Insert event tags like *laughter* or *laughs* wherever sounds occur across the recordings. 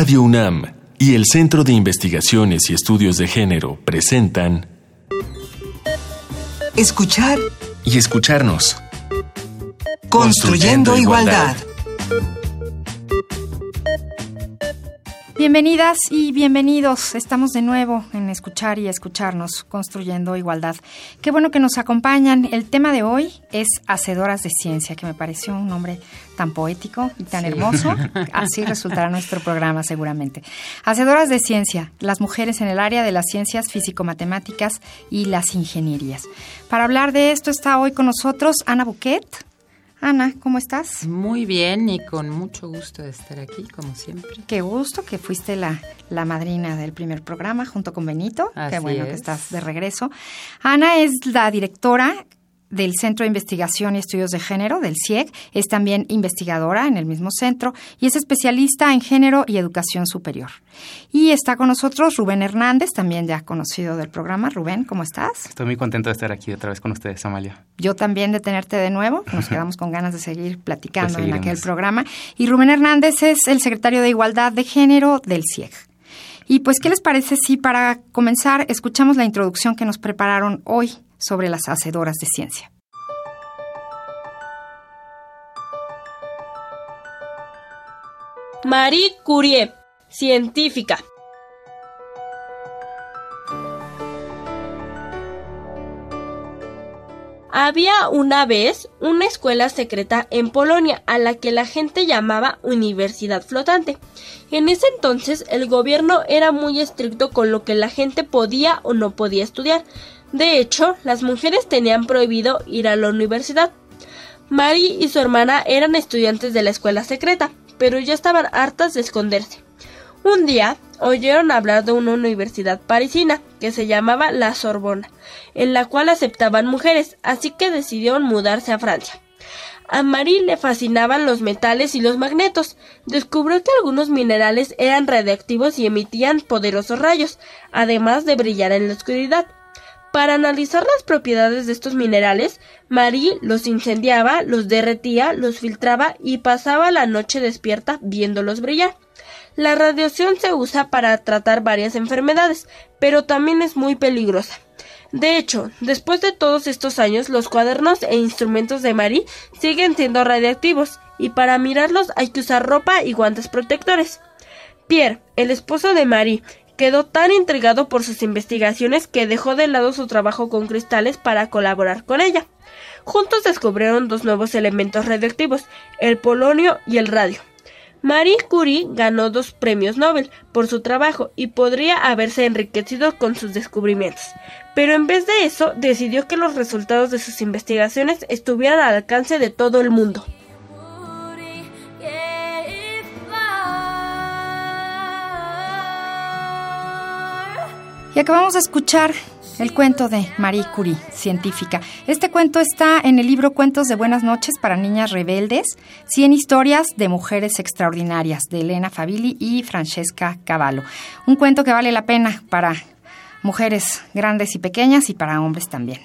Radio UNAM y el Centro de Investigaciones y Estudios de Género presentan Escuchar y escucharnos. Construyendo, igualdad. Bienvenidas y bienvenidos. Estamos de nuevo en Escuchar y Escucharnos, Construyendo Igualdad. Qué bueno que nos acompañan. El tema de hoy es Hacedoras de Ciencia, que me pareció un nombre tan poético y tan hermoso. *laughs* Así resultará nuestro programa seguramente. Hacedoras de Ciencia, las mujeres en el área de las ciencias físico-matemáticas y las ingenierías. Para hablar de esto está hoy con nosotros Ana Buquet. Ana, ¿cómo estás? Muy bien y con mucho gusto de estar aquí, como siempre. Qué gusto que fuiste la, la madrina del primer programa junto con Benito. Qué bueno que es. estás de regreso. Ana es la directora del Centro de Investigación y Estudios de Género, del CIEG. Es también investigadora en el mismo centro y es especialista en género y educación superior. Y está con nosotros Rubén Hernández, también ya conocido del programa. Rubén, ¿cómo estás? Estoy muy contento de estar aquí otra vez con ustedes, Amalia. Yo también de tenerte de nuevo. Nos quedamos con ganas de seguir platicando Pues en aquel seguiremos. programa. Y Rubén Hernández es el secretario de Igualdad de Género del CIEG. Y pues, ¿qué les parece si para comenzar escuchamos la introducción que nos prepararon hoy sobre las hacedoras de ciencia? Marie Curie, científica. Había una vez una escuela secreta en Polonia a la que la gente llamaba Universidad Flotante. En ese entonces el gobierno era muy estricto con lo que la gente podía o no podía estudiar. De hecho, las mujeres tenían prohibido ir a la universidad. Mary y su hermana eran estudiantes de la escuela secreta, pero ya estaban hartas de esconderse. Un día oyeron hablar de una universidad parisina que se llamaba la Sorbona, en la cual aceptaban mujeres, así que decidieron mudarse a Francia. A Marie le fascinaban los metales y los magnetos. Descubrió que algunos minerales eran radiactivos y emitían poderosos rayos, además de brillar en la oscuridad. Para analizar las propiedades de estos minerales, Marie los incendiaba, los derretía, los filtraba y pasaba la noche despierta viéndolos brillar. La radiación se usa para tratar varias enfermedades, pero también es muy peligrosa. De hecho, después de todos estos años, los cuadernos e instrumentos de Marie siguen siendo radiactivos, y para mirarlos hay que usar ropa y guantes protectores. Pierre, el esposo de Marie, quedó tan intrigado por sus investigaciones que dejó de lado su trabajo con cristales para colaborar con ella. Juntos descubrieron dos nuevos elementos radioactivos, el polonio y el radio. Marie Curie ganó dos premios Nobel por su trabajo y podría haberse enriquecido con sus descubrimientos, pero en vez de eso decidió que los resultados de sus investigaciones estuvieran al alcance de todo el mundo. Y acabamos de escuchar el cuento de Marie Curie, científica. Este cuento está en el libro Cuentos de Buenas noches para Niñas Rebeldes, 100 historias de mujeres extraordinarias, de Elena Favilli y Francesca Cavallo. Un cuento que vale la pena para mujeres grandes y pequeñas y para hombres también.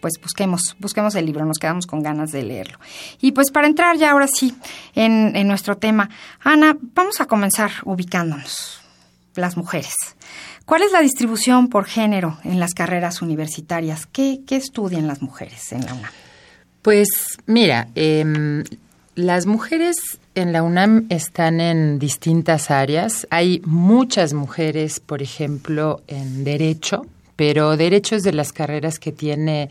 Pues busquemos, busquemos el libro, nos quedamos con ganas de leerlo. Y pues para entrar ya ahora sí en nuestro tema, Ana, vamos a comenzar ubicándonos, las mujeres. ¿Cuál es la distribución por género en las carreras universitarias? ¿Qué, estudian las mujeres en la UNAM? Pues mira, em, las mujeres en la UNAM están en distintas áreas. Hay muchas mujeres, por ejemplo, en derecho, pero derecho es de las carreras que tiene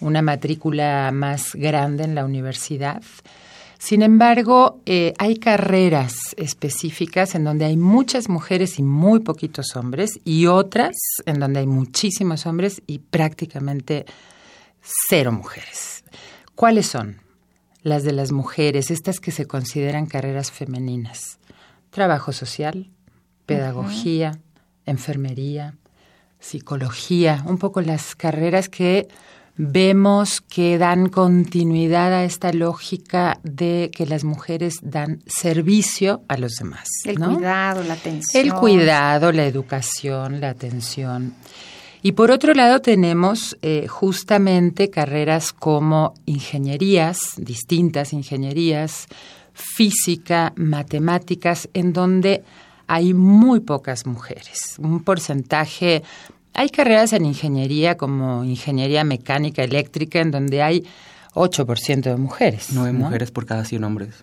una matrícula más grande en la universidad. Sin embargo, eh, hay carreras específicas en donde hay muchas mujeres y muy poquitos hombres, y otras en donde hay muchísimos hombres y prácticamente cero mujeres. ¿Cuáles son? Las de las mujeres, estas que se consideran carreras femeninas. Trabajo social, pedagogía, enfermería, psicología, un poco las carreras que vemos que dan continuidad a esta lógica de que las mujeres dan servicio a los demás. El ¿no? cuidado, la atención. El cuidado, la educación, la atención. Y por otro lado tenemos eh, justamente carreras como ingenierías, distintas ingenierías, física, matemáticas, en donde hay muy pocas mujeres, un porcentaje hay carreras en ingeniería como ingeniería mecánica eléctrica en donde hay 8% de mujeres. Nueve mujeres por cada 100 hombres.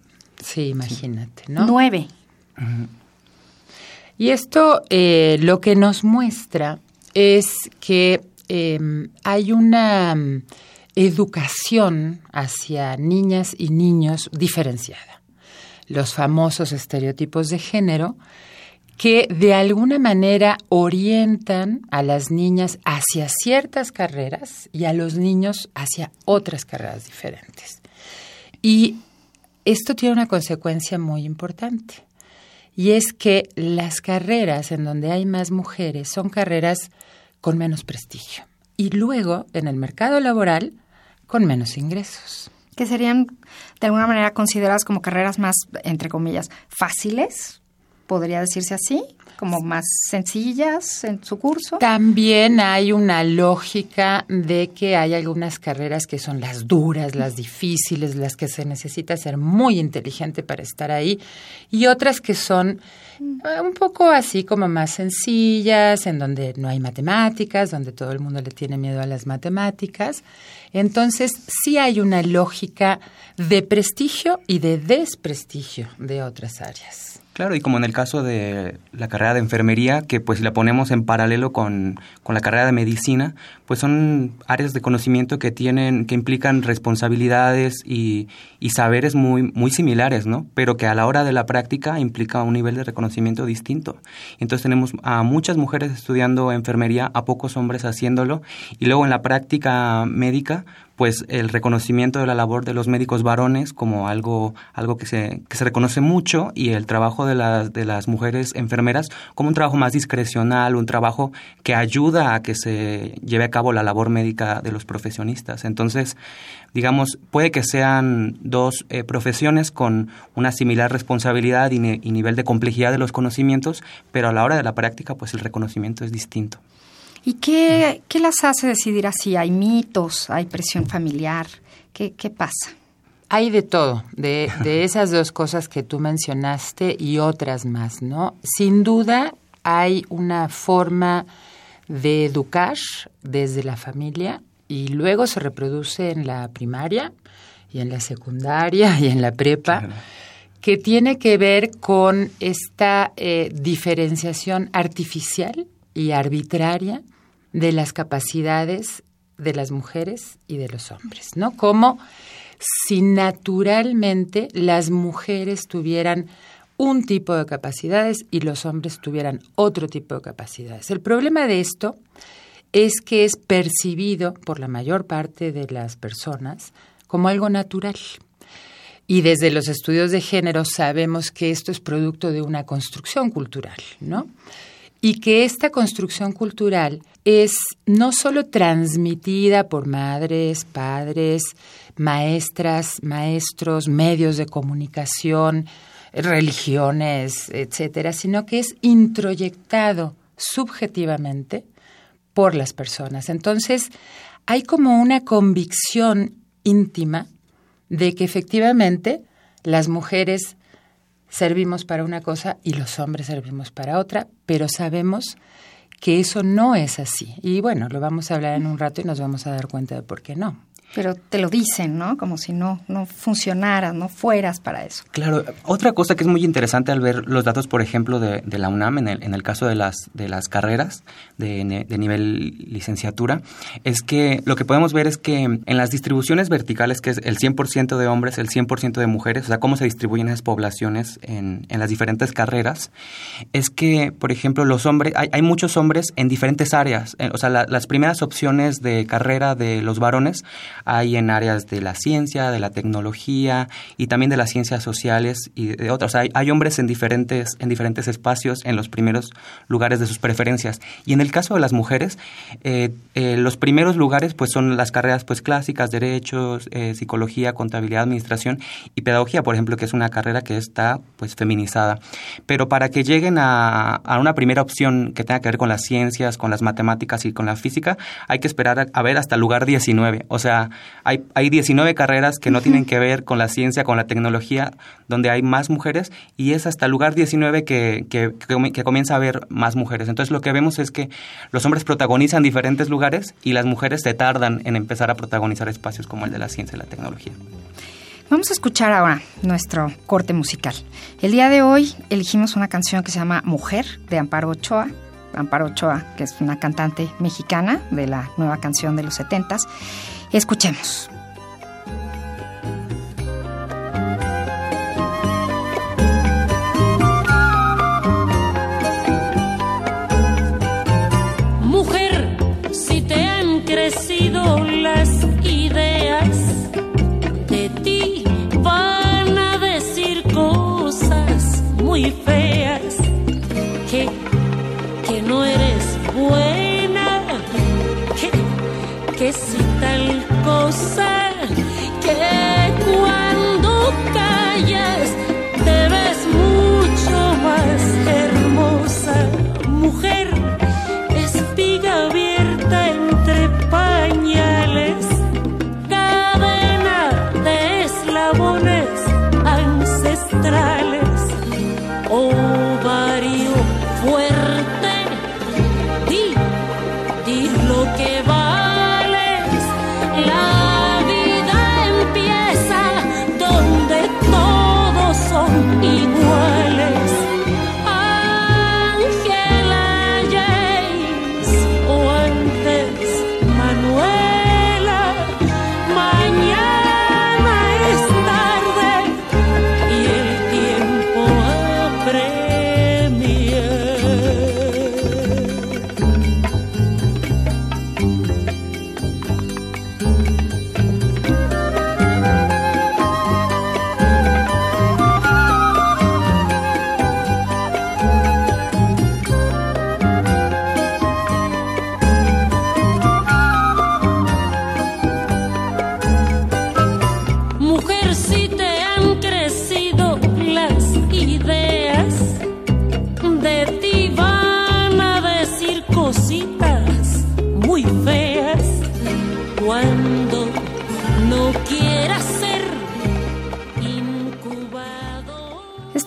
Sí, imagínate, ¿no? Nueve. Y esto eh, lo que nos muestra es que em, hay una mm, educación hacia niñas y niños diferenciada. Los famosos estereotipos de género que de alguna manera orientan a las niñas hacia ciertas carreras y a los niños hacia otras carreras diferentes. Y esto tiene una consecuencia muy importante, y es que las carreras en donde hay más mujeres son carreras con menos prestigio y luego en el mercado laboral con menos ingresos. Que serían de alguna manera consideradas como carreras más, entre comillas, fáciles podría decirse así, como más sencillas en su curso. También hay una lógica de que hay algunas carreras que son las duras, las difíciles, las que se necesita ser muy inteligente para estar ahí, y otras que son eh, un poco así como más sencillas, en donde no hay matemáticas, donde todo el mundo le tiene miedo a las matemáticas. Entonces, sí hay una lógica de prestigio y de desprestigio de otras áreas. Claro, y como en el caso de la carrera de enfermería, que pues si la ponemos en paralelo con, con, la carrera de medicina, pues son áreas de conocimiento que tienen, que implican responsabilidades y, y, saberes muy, muy similares, ¿no? Pero que a la hora de la práctica implica un nivel de reconocimiento distinto. Entonces tenemos a muchas mujeres estudiando enfermería, a pocos hombres haciéndolo, y luego en la práctica médica, pues el reconocimiento de la labor de los médicos varones como algo, algo que, se, que se reconoce mucho y el trabajo de las, de las mujeres enfermeras como un trabajo más discrecional, un trabajo que ayuda a que se lleve a cabo la labor médica de los profesionistas. Entonces, digamos, puede que sean dos eh, profesiones con una similar responsabilidad y, y nivel de complejidad de los conocimientos, pero a la hora de la práctica, pues el reconocimiento es distinto. ¿Y qué, qué las hace decidir así? ¿Hay mitos? ¿Hay presión familiar? ¿Qué, qué pasa? Hay de todo, de, de esas dos cosas que tú mencionaste y otras más, ¿no? Sin duda hay una forma de educar desde la familia y luego se reproduce en la primaria y en la secundaria y en la prepa, que tiene que ver con esta eh, diferenciación artificial y arbitraria de las capacidades de las mujeres y de los hombres, ¿no? Como si naturalmente las mujeres tuvieran un tipo de capacidades y los hombres tuvieran otro tipo de capacidades. El problema de esto es que es percibido por la mayor parte de las personas como algo natural. Y desde los estudios de género sabemos que esto es producto de una construcción cultural, ¿no? y que esta construcción cultural es no solo transmitida por madres, padres, maestras, maestros, medios de comunicación, religiones, etcétera, sino que es introyectado subjetivamente por las personas. Entonces, hay como una convicción íntima de que efectivamente las mujeres servimos para una cosa y los hombres servimos para otra, pero sabemos que eso no es así. Y bueno, lo vamos a hablar en un rato y nos vamos a dar cuenta de por qué no. Pero te lo dicen, ¿no? Como si no, no funcionara, no fueras para eso. Claro. Otra cosa que es muy interesante al ver los datos, por ejemplo, de, la UNAM, en el, en el, caso de las, de las carreras de, de, nivel licenciatura, es que lo que podemos ver es que en las distribuciones verticales, que es el 100% de hombres, el 100% de mujeres, o sea, cómo se distribuyen esas poblaciones en, en las diferentes carreras, es que, por ejemplo, los hombres, hay, hay muchos hombres en diferentes áreas. O sea, las primeras opciones de carrera de los varones hay en áreas de la ciencia, de la tecnología y también de las ciencias sociales y de otras. hay, hay, hombres en diferentes, en diferentes espacios en los primeros lugares de sus preferencias. Y en el caso de las mujeres, eh, eh, los primeros lugares pues son las carreras pues clásicas, derechos, eh, psicología, contabilidad, administración y pedagogía, por ejemplo, que es una carrera que está pues feminizada. Pero para que lleguen a, a una primera opción que tenga que ver con las ciencias, con las matemáticas y con la física, hay que esperar a, a ver hasta el lugar 19. O sea, hay, hay 19 carreras que no tienen que ver con la ciencia, con la tecnología, donde hay más mujeres y es hasta el lugar 19 que, que, que, comienza a haber más mujeres. Entonces lo que vemos es que los hombres protagonizan diferentes lugares y las mujeres se tardan en empezar a protagonizar espacios como el de la ciencia y la tecnología. Vamos a escuchar ahora nuestro corte musical. El día de hoy elegimos una canción que se llama Mujer de Amparo Ochoa. Amparo Ochoa, que es una cantante mexicana de la nueva canción de los setentas. Escuchemos.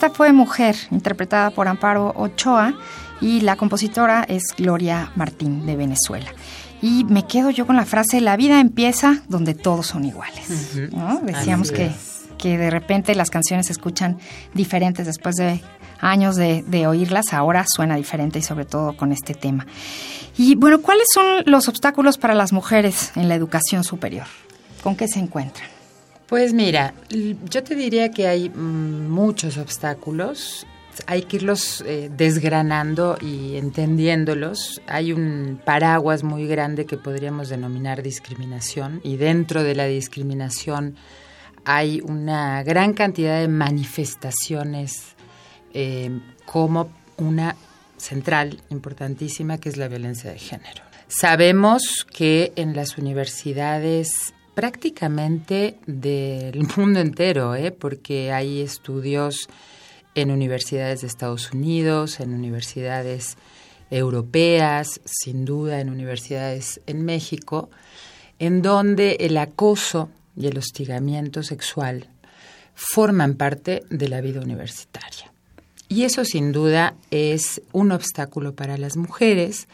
Esta fue Mujer, interpretada por Amparo Ochoa, y la compositora es Gloria Martín de Venezuela. Y me quedo yo con la frase, la vida empieza donde todos son iguales. ¿no? Decíamos que, que de repente las canciones se escuchan diferentes después de años de, de oírlas, ahora suena diferente y sobre todo con este tema. Y bueno, ¿cuáles son los obstáculos para las mujeres en la educación superior? ¿Con qué se encuentran? Pues mira, yo te diría que hay mm, muchos obstáculos. Hay que irlos eh, desgranando y entendiéndolos. Hay un paraguas muy grande que podríamos denominar discriminación y dentro de la discriminación hay una gran cantidad de manifestaciones eh, como una central importantísima que es la violencia de género. Sabemos que en las universidades prácticamente del *laughs* mundo entero, ¿eh? porque hay estudios en universidades de Estados Unidos, en universidades europeas, sin duda en universidades en México, en donde el acoso y el hostigamiento sexual forman parte de la vida universitaria. Y eso sin duda es un obstáculo para las mujeres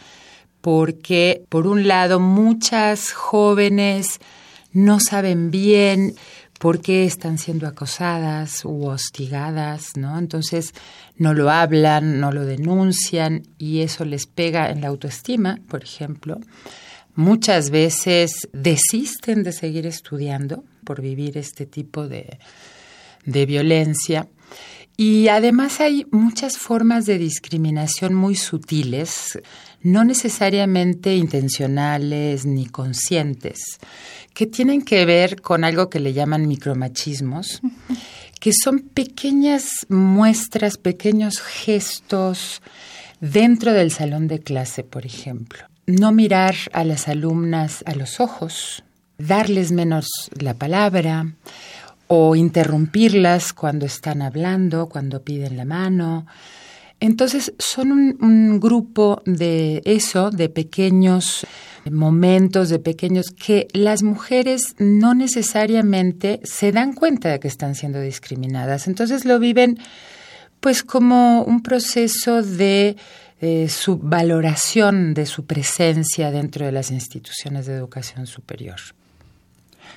porque, por un lado, muchas jóvenes no saben bien por qué están siendo acosadas u hostigadas, ¿no? Entonces no lo hablan, no lo denuncian y eso les pega en la autoestima, por ejemplo. Muchas veces desisten de seguir estudiando por vivir este tipo de, de violencia. Y además hay muchas formas de discriminación muy sutiles, no necesariamente intencionales ni conscientes, que tienen que ver con algo que le llaman micromachismos, que son pequeñas muestras, pequeños gestos dentro del salón de clase, por ejemplo. No mirar a las alumnas a los ojos, darles menos la palabra, o interrumpirlas cuando están hablando, cuando piden la mano. Entonces son un, grupo de eso, de pequeños momentos de pequeños que las mujeres no necesariamente se dan cuenta de que están siendo discriminadas. Entonces lo viven pues como un proceso de eh, su valoración de su presencia dentro de las instituciones de educación superior.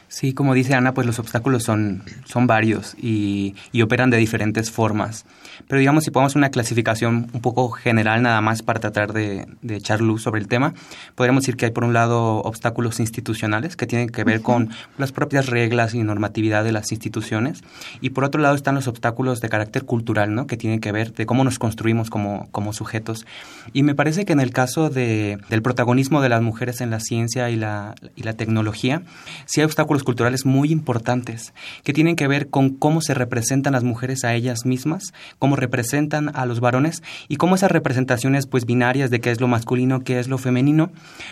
Sí, como dice Ana, pues los obstáculos son, son varios y, y, operan de diferentes formas. Pero digamos, si ponemos una clasificación un poco general nada más para tratar de, de echar luz sobre el tema, podríamos decir que hay por un lado obstáculos institucionales que tienen que ver con las propias reglas y normatividad de las instituciones y por otro lado están los obstáculos de carácter cultural, ¿no? Que tienen que ver de cómo nos construimos como, como sujetos. Y me parece que en el caso de, del protagonismo de las mujeres en la ciencia y la, y la tecnología, sí hay obstáculos culturales muy importantes que tienen que ver con cómo se representan las mujeres a ellas mismas, cómo representan a los varones y cómo esas representaciones pues binarias de qué es lo masculino, qué es lo femenino,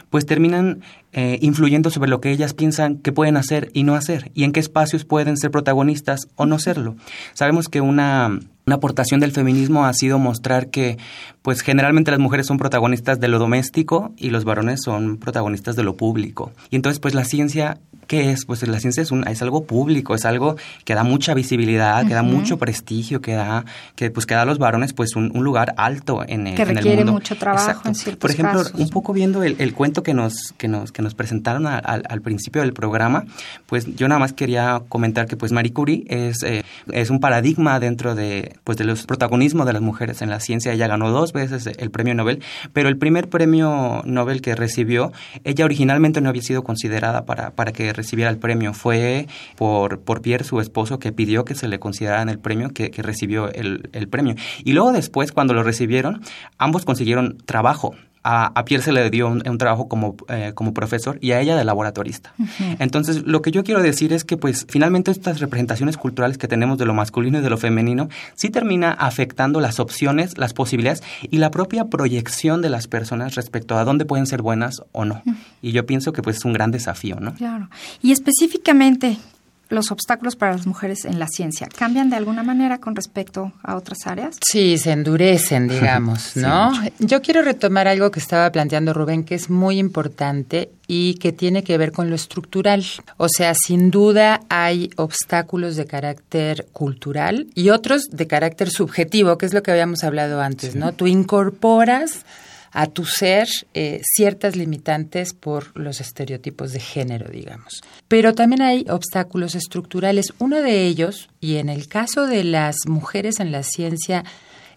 pues terminan eh, influyendo sobre lo que ellas piensan que pueden hacer y no hacer y en qué espacios pueden ser protagonistas o no serlo. Sabemos que una una aportación del feminismo ha sido mostrar que, pues generalmente las mujeres son protagonistas de lo doméstico y los varones son protagonistas de lo público. Y entonces, pues la ciencia, ¿qué es? Pues la ciencia es, un, es algo público, es algo que da mucha visibilidad, que da mucho prestigio, que da, que, pues, que da a los varones pues un, un lugar alto en el, que en el requiere mundo. mucho trabajo Exacto. en ciertos Por ejemplo, casos. un poco viendo el, el, cuento que nos, que nos, que nos presentaron a, a, al principio del programa, pues yo nada más quería comentar que pues Marie Curie es, eh, es un paradigma dentro de, pues, de los protagonismo de las mujeres en la ciencia. Ella ganó dos veces el premio Nobel, pero el primer premio Nobel que recibió, ella originalmente no había sido considerada para, para que recibiera el premio. Fue por, por Pierre, su esposo, que pidió que se le consideraran el premio, que, que recibió el, el premio. Y luego después, cuando lo recibieron, ambos consiguieron trabajo a, a, Pierre se le dio un, un trabajo como, eh, como profesor y a ella de laboratorista. Uh -huh. Entonces, lo que yo quiero decir es que, pues, finalmente estas representaciones culturales que tenemos de lo masculino y de lo femenino sí termina afectando las opciones, las posibilidades y la propia proyección de las personas respecto a dónde pueden ser buenas o no. Uh -huh. Y yo pienso que, pues, es un gran desafío, ¿no? Claro. Y específicamente, los obstáculos para las mujeres en la ciencia cambian de alguna manera con respecto a otras áreas? Sí, se endurecen, *laughs* digamos, ¿no? Sí. Yo quiero retomar algo que estaba planteando Rubén, que es muy importante y que tiene que ver con lo estructural. O sea, sin duda hay obstáculos de carácter cultural y otros de carácter subjetivo, que es lo que habíamos hablado antes, sí. ¿no? Tú incorporas a tu ser eh, ciertas limitantes por los estereotipos de género, digamos. Pero también hay obstáculos estructurales. Uno de ellos, y en el caso de las mujeres en la ciencia,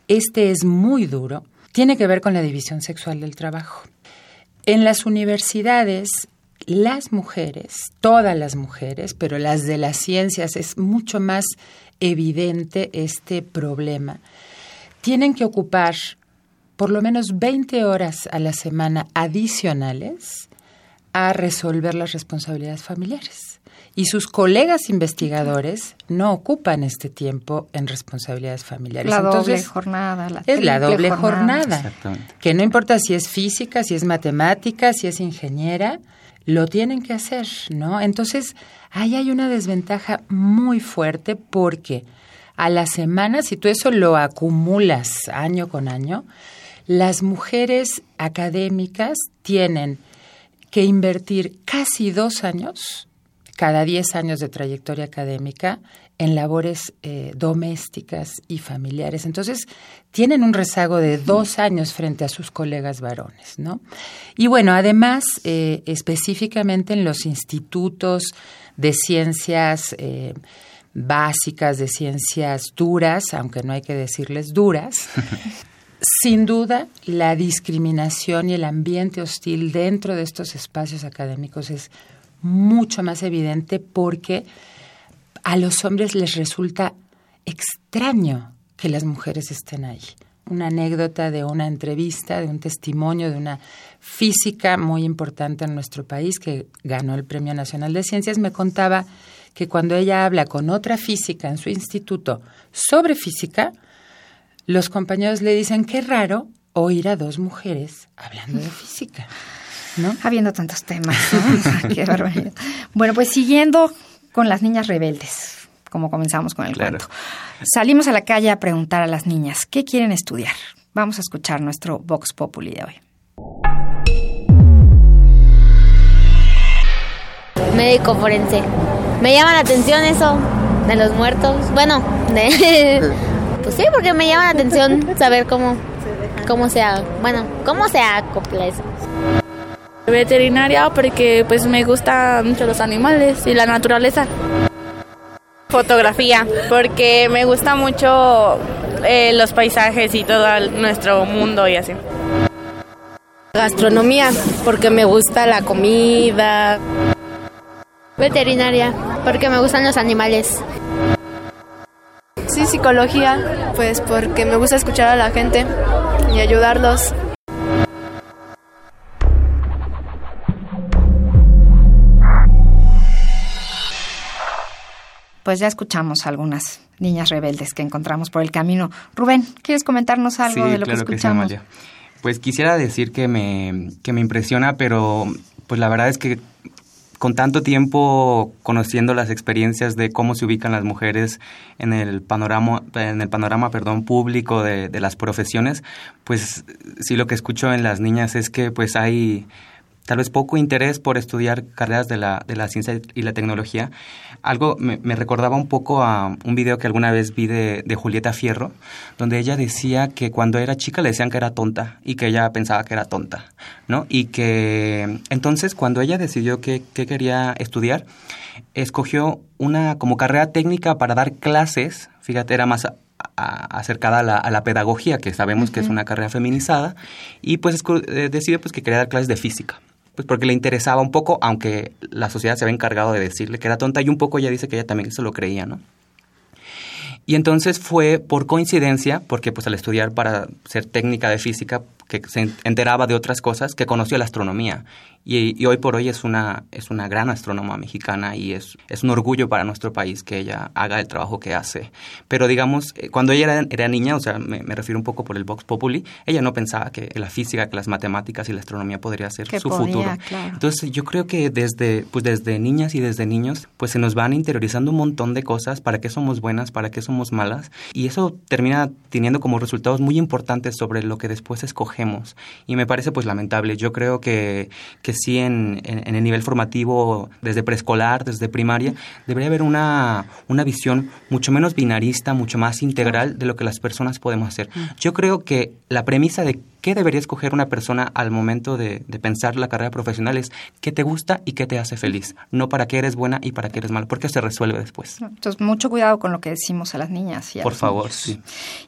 este es muy duro, tiene que ver con la división sexual del trabajo. En las universidades, las mujeres, todas las mujeres, pero las de las ciencias es mucho más evidente este problema, tienen que ocupar por lo menos 20 horas a la semana adicionales a resolver las responsabilidades familiares. Y sus colegas investigadores no ocupan este tiempo en responsabilidades familiares. La Entonces, doble jornada. La es la doble jornada. jornada. Que no importa si es física, si es matemática, si es ingeniera, lo tienen que hacer, ¿no? Entonces, ahí hay una desventaja muy fuerte porque a la semana, si tú eso lo acumulas año con año, las mujeres académicas tienen que invertir casi dos años, cada diez años de trayectoria académica, en labores eh, domésticas y familiares. Entonces, tienen un rezago de dos años frente a sus colegas varones, ¿no? Y bueno, además, eh, específicamente en los institutos de ciencias eh, básicas, de ciencias duras, aunque no hay que decirles duras, *laughs* sin duda, la discriminación y el ambiente hostil dentro de estos espacios académicos es mucho más evidente porque a los hombres les resulta extraño que las mujeres estén ahí. Una anécdota de una entrevista, de un testimonio de una física muy importante en nuestro país que ganó el Premio Nacional de Ciencias, me contaba que cuando ella habla con otra física en su instituto sobre física, los compañeros le dicen qué raro oír a dos mujeres hablando de física. ¿No? Habiendo tantos temas. ¿no? *laughs* *laughs* qué barbaridad. Bueno, pues siguiendo con las niñas rebeldes, como comenzamos con el claro. cuento. Salimos a la calle a preguntar a las niñas qué quieren estudiar. Vamos a escuchar nuestro Vox Populi de hoy. médico forense. Me llama la atención eso de los muertos. Bueno, de, *laughs* pues sí, porque me llama la atención saber cómo, cómo se, bueno, cómo se acopla eso. Veterinaria porque pues me gustan mucho los animales y la naturaleza. Fotografía, porque me gusta mucho eh, los paisajes y todo nuestro mundo y así. Gastronomía, porque me gusta la comida. Veterinaria, porque me gustan los animales. Sí, psicología, pues porque me gusta escuchar a la gente y ayudarlos. Pues ya escuchamos algunas niñas rebeldes que encontramos por el camino. Rubén, ¿quieres comentarnos algo de lo que escuchamos? pues quisiera decir que me, que me impresiona, pero pues la verdad es que con tanto tiempo conociendo las experiencias de cómo se ubican las mujeres en el panorama, en el panorama perdón, público de, de las profesiones, pues sí lo que escucho en las niñas es que pues hay tal vez poco interés por estudiar carreras de la, de la ciencia y la tecnología. Algo me, recordaba un poco a un video que alguna vez vi de, Julieta Fierro, donde ella decía que cuando era chica le decían que era tonta y que ella pensaba que era tonta, ¿no? Y que entonces cuando ella decidió que, quería estudiar, escogió una como carrera técnica para dar clases, fíjate, era más acercada a la, pedagogía, que sabemos que es una carrera feminizada, y pues eh, decidió pues que quería dar clases de física pues porque le interesaba un poco, aunque la sociedad se había encargado de decirle que era tonta y un poco ella dice que ella también se lo creía, ¿no? Y entonces fue por coincidencia, porque pues al estudiar para ser técnica de física, que se enteraba de otras cosas, que conoció la astronomía. Y, hoy por hoy es una, es una gran astrónoma mexicana y es, es un orgullo para nuestro país que ella haga el trabajo que hace. Pero digamos, eh, cuando ella era, niña, o sea, me, refiero un poco por el Vox Populi, ella no pensaba que la física, que las matemáticas y la astronomía podría ser su futuro. Entonces yo creo que desde, pues desde niñas y desde niños, pues se nos van interiorizando un montón de cosas, para qué somos buenas, para qué somos malas, y eso termina teniendo como resultados muy importantes sobre lo que después escogemos. Y me parece pues lamentable. Yo creo que, que sí en, en, el nivel formativo, desde preescolar, desde primaria, debería haber una, una visión mucho menos binarista, mucho más integral de lo que las personas podemos hacer. Yo creo que la premisa de qué debería escoger una persona al momento de, pensar la carrera profesional es qué te gusta y qué te hace feliz, no para qué eres buena y para qué eres mala, porque se resuelve después. Entonces, mucho cuidado con lo que decimos a las niñas. Y Por favor, sí.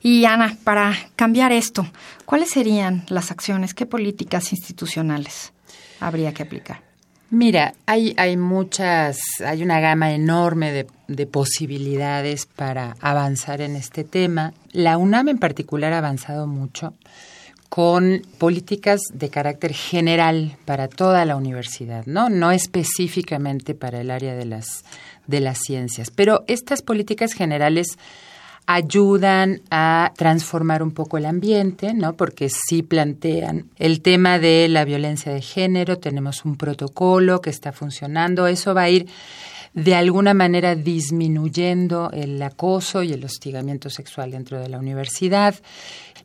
Y Ana, para cambiar esto, ¿cuáles serían las acciones, qué políticas institucionales habría que aplicar? Mira, hay, hay muchas, hay una gama enorme de, de, posibilidades para avanzar en este tema. La UNAM en particular ha avanzado mucho con políticas de carácter general para toda la universidad, ¿no? No específicamente para el área de las, de las ciencias. Pero estas políticas generales ayudan a transformar un poco el ambiente, ¿no? Porque sí plantean el tema de la violencia de género, tenemos un protocolo que está funcionando, eso va a ir de alguna manera disminuyendo el acoso y el hostigamiento sexual dentro de la universidad,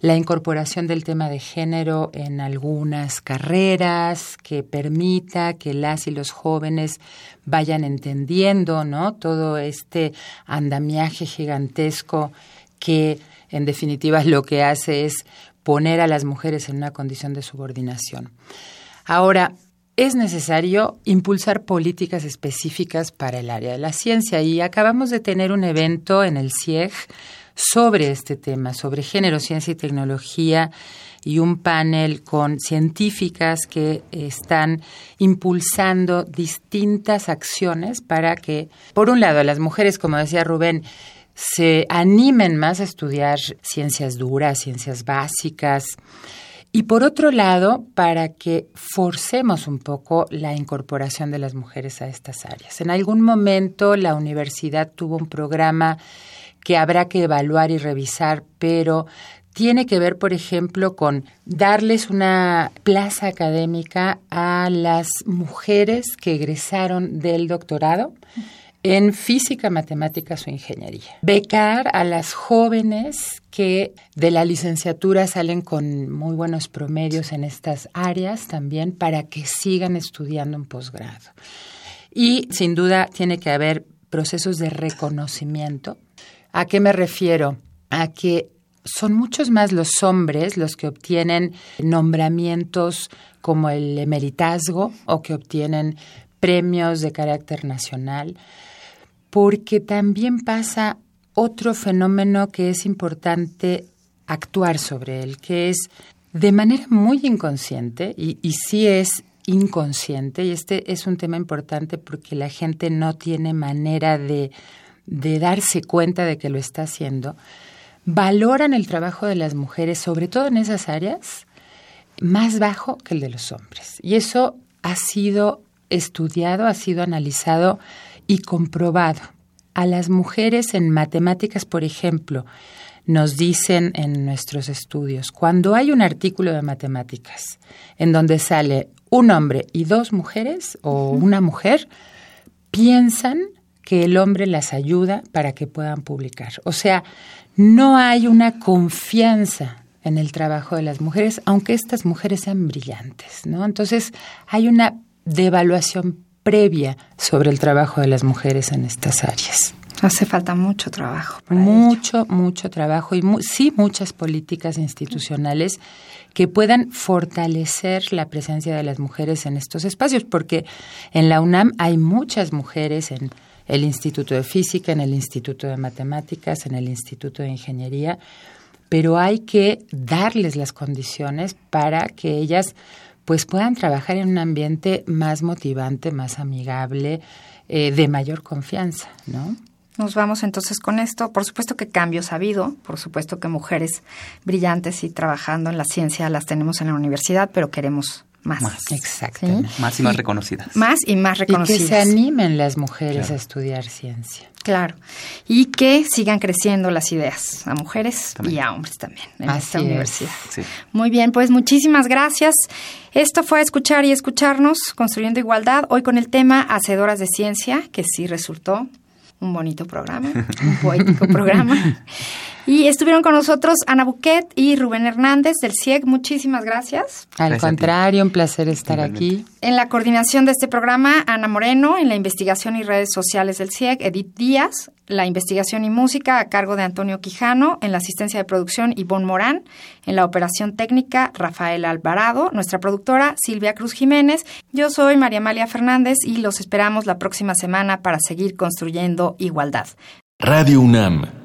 la incorporación del tema de género en algunas carreras que permita que las y los jóvenes vayan entendiendo, ¿no? Todo este andamiaje gigantesco que en definitiva lo que hace es poner a las mujeres en una condición de subordinación. Ahora, es necesario impulsar políticas específicas para el área de la ciencia y acabamos de tener un evento en el CIEG sobre este tema, sobre género, ciencia y tecnología y un panel con científicas que están impulsando distintas acciones para que, por un lado, las mujeres, como decía Rubén, se animen más a estudiar ciencias duras, ciencias básicas, y por otro lado, para que forcemos un poco la incorporación de las mujeres a estas áreas. En algún momento la universidad tuvo un programa que habrá que evaluar y revisar, pero tiene que ver, por ejemplo, con darles una plaza académica a las mujeres que egresaron del doctorado en física, matemáticas o ingeniería. Becar a las jóvenes que de la licenciatura salen con muy buenos promedios en estas áreas también para que sigan estudiando en posgrado. Y sin duda tiene que haber procesos de reconocimiento. ¿A qué me refiero? A que son muchos más los hombres los que obtienen nombramientos como el emeritazgo o que obtienen premios de carácter nacional, porque también pasa otro fenómeno que es importante actuar sobre él, que es de manera muy inconsciente, y, y sí es inconsciente, y este es un tema importante porque la gente no tiene manera de, de darse cuenta de que lo está haciendo, valoran el trabajo de las mujeres, sobre todo en esas áreas, más bajo que el de los hombres. Y eso ha sido estudiado, ha sido analizado y comprobado. A las mujeres en matemáticas, por ejemplo, nos dicen en nuestros estudios, cuando hay un artículo de matemáticas en donde sale un hombre y dos mujeres o una mujer, piensan que el hombre las ayuda para que puedan publicar. O sea, no hay una confianza en el trabajo de las mujeres, aunque estas mujeres sean brillantes, ¿no? Entonces, hay una devaluación previa sobre el trabajo de las mujeres en estas áreas. Hace falta mucho trabajo. mucho, mucho trabajo y sí muchas políticas institucionales que puedan fortalecer la presencia de las mujeres en estos espacios, porque en la UNAM hay muchas mujeres en el Instituto de Física, en el Instituto de Matemáticas, en el Instituto de Ingeniería, pero hay que darles las condiciones para que ellas pues puedan trabajar en un ambiente más motivante, más amigable, eh, de mayor confianza, ¿no? Nos vamos entonces con esto. Por supuesto que cambios ha habido, por supuesto que mujeres brillantes y trabajando en la ciencia las tenemos en la universidad, pero queremos más. Más, exacto. Más y más reconocidas. Más y más reconocidas. Y que se animen las mujeres a estudiar ciencia. Claro. Y que sigan creciendo las ideas a mujeres y a hombres también en esta universidad. Muy bien, pues muchísimas gracias. Esto fue Escuchar y Escucharnos, Construyendo Igualdad, hoy con el tema Hacedoras de Ciencia, que sí resultó un bonito programa, un poético *laughs* programa. Y estuvieron con nosotros Ana Buquet y Rubén Hernández del CIEG. Muchísimas gracias. Al contrario, un placer estar aquí. En la coordinación de este programa, Ana Moreno, en la investigación y redes sociales del CIEG, Edith Díaz, la investigación y música a cargo de Antonio Quijano, en la asistencia de producción Ivonne Morán, en la operación técnica Rafael Alvarado, nuestra productora Silvia Cruz Jiménez. Yo soy María Amalia Fernández y los esperamos la próxima semana para seguir construyendo igualdad. Radio UNAM